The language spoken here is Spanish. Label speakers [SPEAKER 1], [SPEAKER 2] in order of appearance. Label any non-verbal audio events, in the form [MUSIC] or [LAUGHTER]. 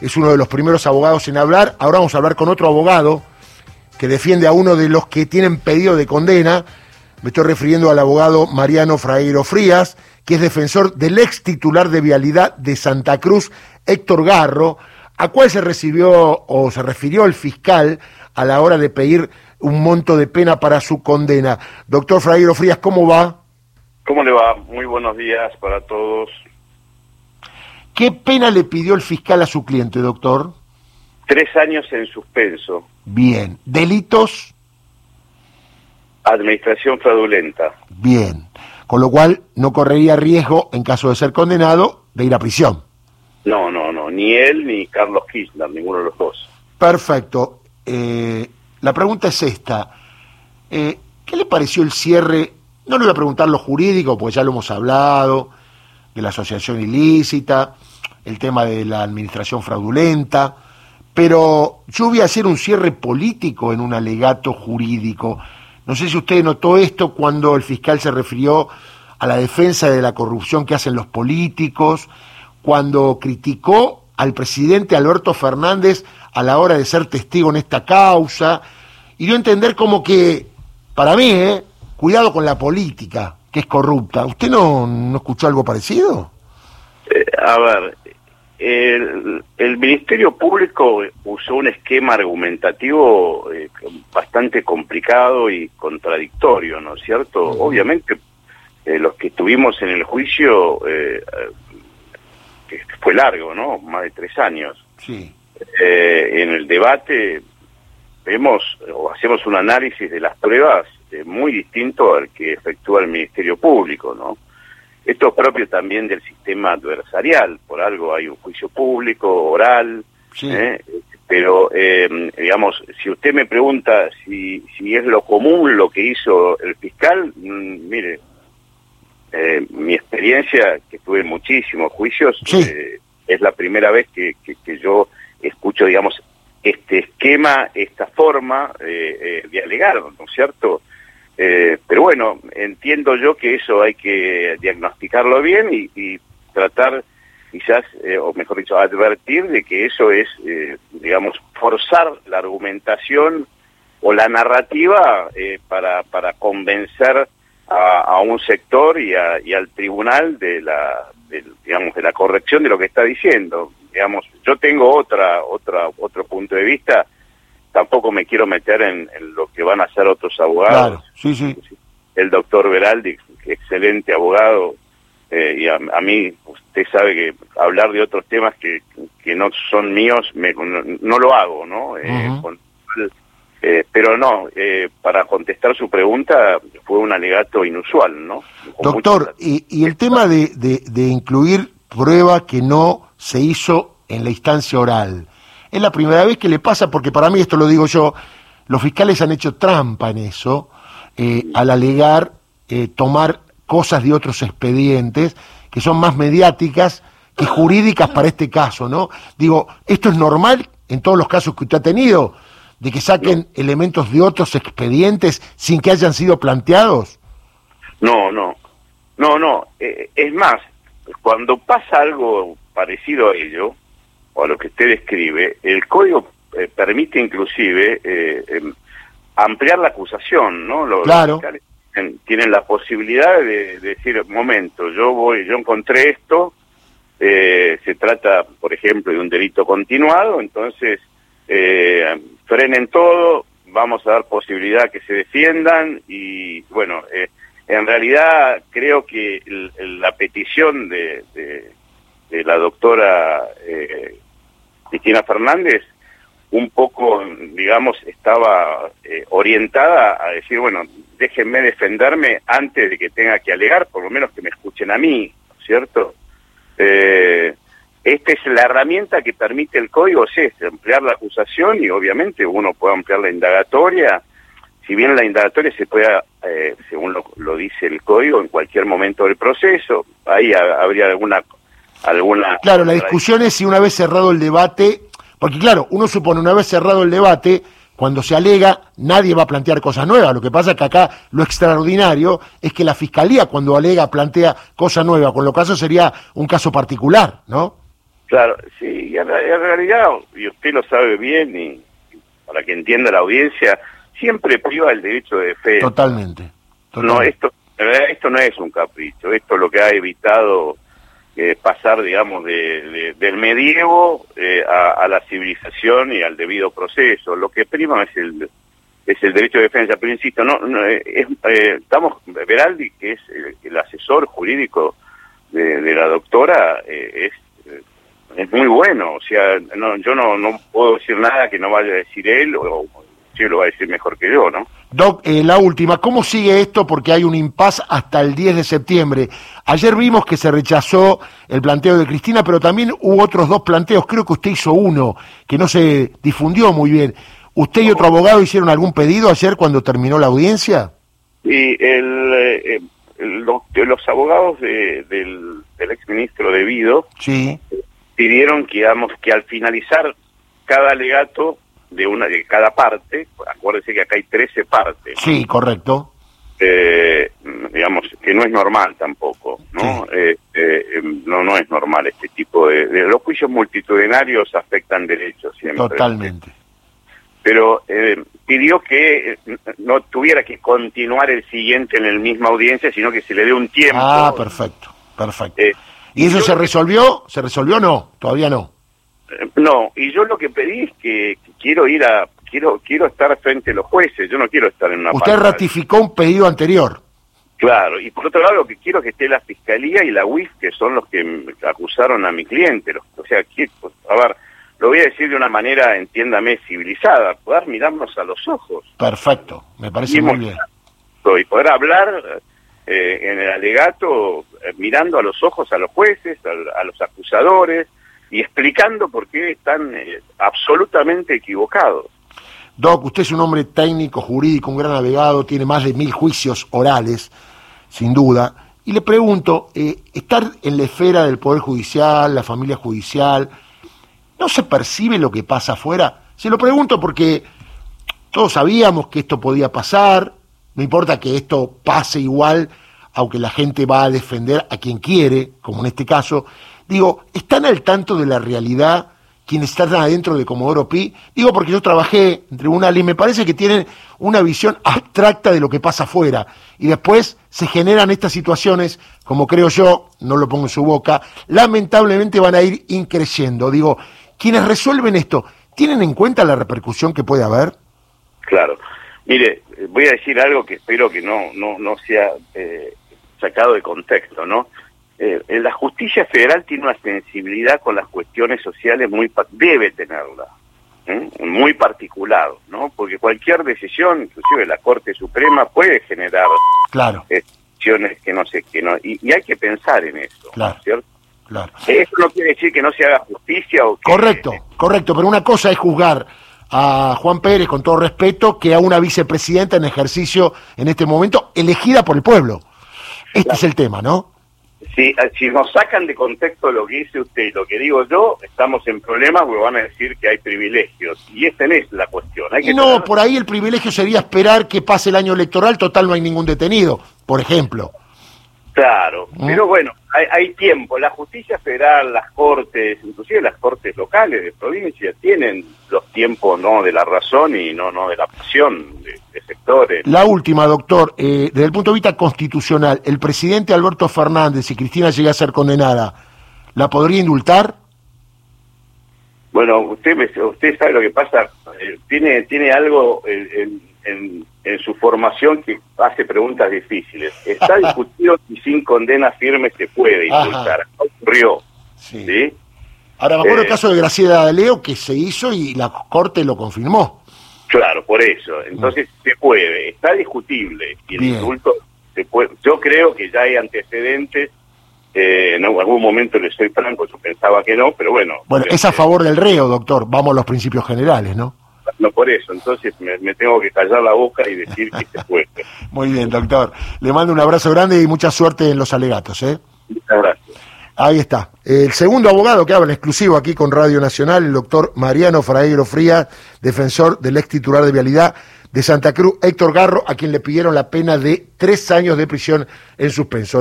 [SPEAKER 1] es uno de los primeros abogados en hablar. Ahora vamos a hablar con otro abogado que defiende a uno de los que tienen pedido de condena. Me estoy refiriendo al abogado Mariano Fraguero Frías, que es defensor del ex titular de vialidad de Santa Cruz, Héctor Garro, a cual se recibió o se refirió el fiscal a la hora de pedir un monto de pena para su condena. Doctor Fraguero Frías, ¿cómo va?
[SPEAKER 2] ¿Cómo le va? Muy buenos días para todos.
[SPEAKER 1] ¿Qué pena le pidió el fiscal a su cliente, doctor?
[SPEAKER 2] Tres años en suspenso.
[SPEAKER 1] Bien. ¿Delitos?
[SPEAKER 2] Administración fraudulenta.
[SPEAKER 1] Bien. Con lo cual no correría riesgo, en caso de ser condenado, de ir a prisión.
[SPEAKER 2] No, no, no. Ni él ni Carlos Kirchner, ninguno de los dos.
[SPEAKER 1] Perfecto. Eh, la pregunta es esta. Eh, ¿Qué le pareció el cierre? No le voy a preguntar lo jurídico, porque ya lo hemos hablado, de la asociación ilícita, el tema de la administración fraudulenta, pero yo voy a hacer un cierre político en un alegato jurídico. No sé si usted notó esto cuando el fiscal se refirió a la defensa de la corrupción que hacen los políticos, cuando criticó al presidente Alberto Fernández a la hora de ser testigo en esta causa, y dio a entender como que, para mí, ¿eh? cuidado con la política, que es corrupta. ¿Usted no, no escuchó algo parecido?
[SPEAKER 2] Eh, a ver, el, el, Ministerio Público usó un esquema argumentativo eh, bastante complicado y contradictorio, ¿no es cierto? Obviamente, eh, los que estuvimos en el juicio, eh, que fue largo, ¿no? Más de tres años.
[SPEAKER 1] Sí.
[SPEAKER 2] en el debate vemos o hacemos un análisis de las pruebas muy distinto al que efectúa el Ministerio Público, ¿no? Esto es propio también del sistema adversarial, por algo hay un juicio público, oral, ¿eh? pero eh, digamos, si usted me pregunta si, si es lo común lo que hizo el fiscal, mm, mire, eh, mi experiencia, que tuve muchísimos juicios, es la primera vez que, que, yo escucho, digamos, este esquema, esta forma de alegar, ¿no es cierto? Eh, pero bueno, entiendo yo que eso hay que diagnosticarlo bien y, tratar quizás, eh, o mejor dicho, advertir de que eso es, eh, digamos, forzar la argumentación o la narrativa para, para convencer a, un sector y, y, al tribunal de la, digamos, de la corrección de lo que está diciendo. Digamos, yo tengo otra, otra, otro punto de vista tampoco me quiero meter en, lo que van a hacer otros abogados.
[SPEAKER 1] sí, sí.
[SPEAKER 2] El doctor Veraldi, excelente abogado, eh, y a, mí usted sabe que hablar de otros temas que, que no son míos me, no, lo hago, ¿no? Eh, eh, pero no, para contestar su pregunta fue un alegato inusual, ¿no?
[SPEAKER 1] doctor, y, y, el tema de, de, de incluir prueba que no se hizo en la instancia oral, es la primera vez que le pasa, porque para mí, esto lo digo yo, los fiscales han hecho trampa en eso, eh, al alegar eh, tomar cosas de otros expedientes que son más mediáticas que jurídicas para este caso, ¿no? Digo, ¿esto es normal en todos los casos que usted ha tenido? ¿De que saquen elementos de otros expedientes sin que hayan sido planteados?
[SPEAKER 2] No, no, no, no. Eh, es más, cuando pasa algo parecido a ello, o a lo que usted describe, el código eh, permite inclusive eh, em, ampliar la acusación, ¿no?
[SPEAKER 1] Los, claro.
[SPEAKER 2] tienen la posibilidad de, decir, momento, yo voy, yo encontré esto, eh, se trata, por ejemplo, de un delito continuado, entonces frenen todo, vamos a dar posibilidad que se defiendan y, bueno, en realidad creo que la petición de, de la doctora eh, Cristina Fernández un poco, digamos, estaba eh, orientada a decir, bueno, déjenme defenderme antes de que tenga que alegar, por lo menos que me escuchen a mí, ¿cierto? Eh, esta es la herramienta que permite el código, es ampliar la acusación y obviamente uno puede ampliar la indagatoria, si bien la indagatoria se puede, eh, según lo, lo, dice el código, en cualquier momento del proceso, ahí habría alguna alguna...
[SPEAKER 1] Claro, la discusión es si una vez cerrado el debate, porque claro, uno supone una vez cerrado el debate, cuando se alega, nadie va a plantear cosas nuevas. Lo que pasa es que acá lo extraordinario es que la fiscalía cuando alega plantea cosa nueva, con lo caso sería un caso particular, ¿no?
[SPEAKER 2] Claro, sí, en, realidad, y usted lo sabe bien, y para que entienda la audiencia, siempre priva el derecho de defensa.
[SPEAKER 1] Totalmente.
[SPEAKER 2] No, esto, esto no es un capricho, esto es lo que ha evitado eh, pasar, digamos, de, del medievo eh, a, la civilización y al debido proceso. Lo que prima es el es el derecho de defensa, pero insisto, no, eh, es, estamos, Veraldi, que es el, asesor jurídico de, la doctora, es es muy bueno, o sea, no, yo no, no puedo decir nada que no vaya a decir él o, si lo va a decir mejor que yo, ¿no?
[SPEAKER 1] Doc, eh, la última, ¿cómo sigue esto? Porque hay un impas hasta el 10 de septiembre. Ayer vimos que se rechazó el planteo de Cristina, pero también hubo otros dos planteos. Creo que usted hizo uno que no se difundió muy bien. ¿Usted y otro abogado hicieron algún pedido ayer cuando terminó la audiencia?
[SPEAKER 2] Sí, el, eh, los, abogados del, del exministro de Vido
[SPEAKER 1] sí.
[SPEAKER 2] pidieron que, digamos, que al finalizar cada alegato de una de cada parte, acuérdense que acá hay 13 partes.
[SPEAKER 1] Sí, correcto.
[SPEAKER 2] Eh, digamos que no es normal tampoco, ¿no? Eh, eh, em, no no es normal este tipo de, los juicios multitudinarios afectan derechos siempre.
[SPEAKER 1] Totalmente.
[SPEAKER 2] Pero pidió que no tuviera que continuar el siguiente en el misma audiencia, sino que se le dé un tiempo.
[SPEAKER 1] Ah, perfecto, perfecto. ¿Y eso se resolvió? ¿Se resolvió o no? Todavía no.
[SPEAKER 2] No, y yo lo que pedí es que, quiero ir a quiero quiero estar frente a los jueces, yo no quiero estar en una
[SPEAKER 1] Usted ratificó un pedido anterior.
[SPEAKER 2] Claro, y por otro lado lo que quiero es que esté la fiscalía y la UIF, que son los que acusaron a mi cliente, o sea, pues, a ver, lo voy a decir de una manera, entiéndame, civilizada, poder mirarnos a los ojos.
[SPEAKER 1] Perfecto, me parece muy bien.
[SPEAKER 2] Y poder hablar eh, en el alegato eh, mirando a los ojos a los jueces, a los acusadores, y explicando por qué están eh, absolutamente equivocados.
[SPEAKER 1] Doc, usted es un hombre técnico, jurídico, un gran navegado, tiene más de mil juicios orales, sin duda. Y le pregunto, eh, estar en la esfera del Poder Judicial, la familia judicial, ¿no se percibe lo que pasa afuera? Se lo pregunto porque todos sabíamos que esto podía pasar, no importa que esto pase igual, aunque la gente va a defender a quien quiere, como en este caso, Digo, ¿están al tanto de la realidad quienes están adentro de Comodoro Pi? Digo, porque yo trabajé en tribunal y me parece que tienen una visión abstracta de lo que pasa afuera. Y después se generan estas situaciones, como creo yo, no lo pongo en su boca, lamentablemente van a ir increciendo. Digo, quienes resuelven esto, ¿tienen en cuenta la repercusión que puede haber?
[SPEAKER 2] Claro. Mire, voy a decir algo que espero que no, no, no sea eh, sacado de contexto, ¿no? Eh, la justicia federal tiene una sensibilidad con las cuestiones sociales muy debe tenerla ¿eh? muy particular no porque cualquier decisión inclusive la Corte Suprema puede generar
[SPEAKER 1] claro.
[SPEAKER 2] decisiones que no sé que no y, hay que pensar en eso
[SPEAKER 1] claro
[SPEAKER 2] ¿cierto?
[SPEAKER 1] claro.
[SPEAKER 2] Eso no quiere decir que no se haga justicia o
[SPEAKER 1] correcto correcto pero una cosa es juzgar a Juan Pérez con todo respeto que a una vicepresidenta en ejercicio en este momento elegida por el pueblo. Este es el tema no
[SPEAKER 2] si, si nos sacan de contexto lo que dice usted y lo que digo yo, estamos en problemas porque van a decir que hay privilegios. Y esta es la cuestión. Hay que
[SPEAKER 1] no, por ahí el privilegio sería esperar que pase el año electoral, total no hay ningún detenido, por ejemplo.
[SPEAKER 2] Claro, ¿Mm? pero bueno, hay, tiempo. La justicia federal, las cortes, inclusive las cortes locales de provincia, tienen los tiempos no de la razón y no no de la pasión de, sectores.
[SPEAKER 1] La última, doctor, eh, desde el punto de vista constitucional, el presidente Alberto Fernández, si Cristina llega a ser condenada, ¿la podría indultar?
[SPEAKER 2] Bueno, usted usted sabe lo que pasa. Eh, tiene tiene algo en, en en su formación que hace preguntas difíciles. Está [LAUGHS] discutido si sin condena firme se puede indultar. Ocurrió. Sí.
[SPEAKER 1] Ahora me acuerdo el eh, caso de Graciela de Leo que se hizo y la Corte lo confirmó.
[SPEAKER 2] Claro, por eso. Entonces mm. se puede. Está discutible. Y el indulto se puede. Yo creo que ya hay antecedentes. Eh, en algún momento le soy franco, yo pensaba que no, pero bueno.
[SPEAKER 1] Bueno, es a favor del reo, doctor. Vamos a los principios generales, ¿no?
[SPEAKER 2] No por eso. Entonces me, tengo que callar la boca y decir que se puede. [LAUGHS]
[SPEAKER 1] Muy bien, doctor. Le mando un abrazo grande y mucha suerte en los alegatos. ¿eh?
[SPEAKER 2] Muchas gracias.
[SPEAKER 1] Ahí está. El segundo abogado que habla exclusivo aquí con Radio Nacional, el doctor Mariano Fraegro Fría, defensor del ex titular de Vialidad de Santa Cruz, Héctor Garro, a quien le pidieron la pena de tres años de prisión en suspenso.